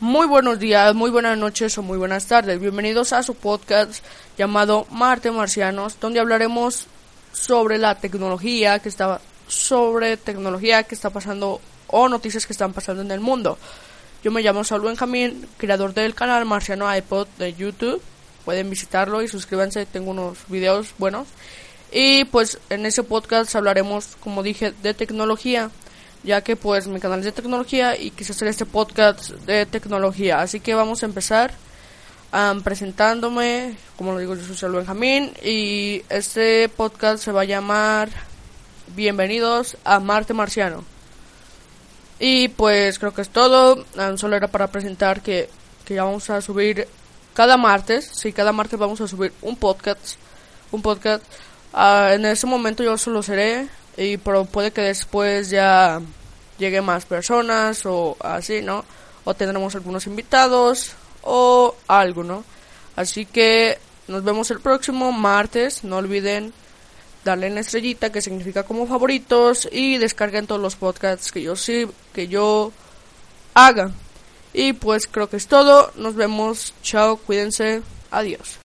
Muy buenos días, muy buenas noches o muy buenas tardes. Bienvenidos a su podcast llamado Marte Marcianos, donde hablaremos sobre la tecnología que está sobre tecnología que está pasando o noticias que están pasando en el mundo. Yo me llamo Saúl Benjamín, creador del canal Marciano iPod de YouTube. Pueden visitarlo y suscríbanse, tengo unos videos buenos. Y pues en ese podcast hablaremos, como dije, de tecnología, ya que pues mi canal es de tecnología y quise hacer este podcast de tecnología. Así que vamos a empezar presentándome, como lo digo, yo soy Saúl Benjamín y este podcast se va a llamar Bienvenidos a Marte Marciano. Y pues creo que es todo. solo era para presentar que, que ya vamos a subir cada martes. Sí, cada martes vamos a subir un podcast. Un podcast. Ah, en ese momento yo solo seré. Y pero puede que después ya llegue más personas o así, ¿no? O tendremos algunos invitados o algo, ¿no? Así que nos vemos el próximo martes. No olviden darle en la estrellita que significa como favoritos y descarguen todos los podcasts que yo sí que yo haga. Y pues creo que es todo. Nos vemos. Chao, cuídense. Adiós.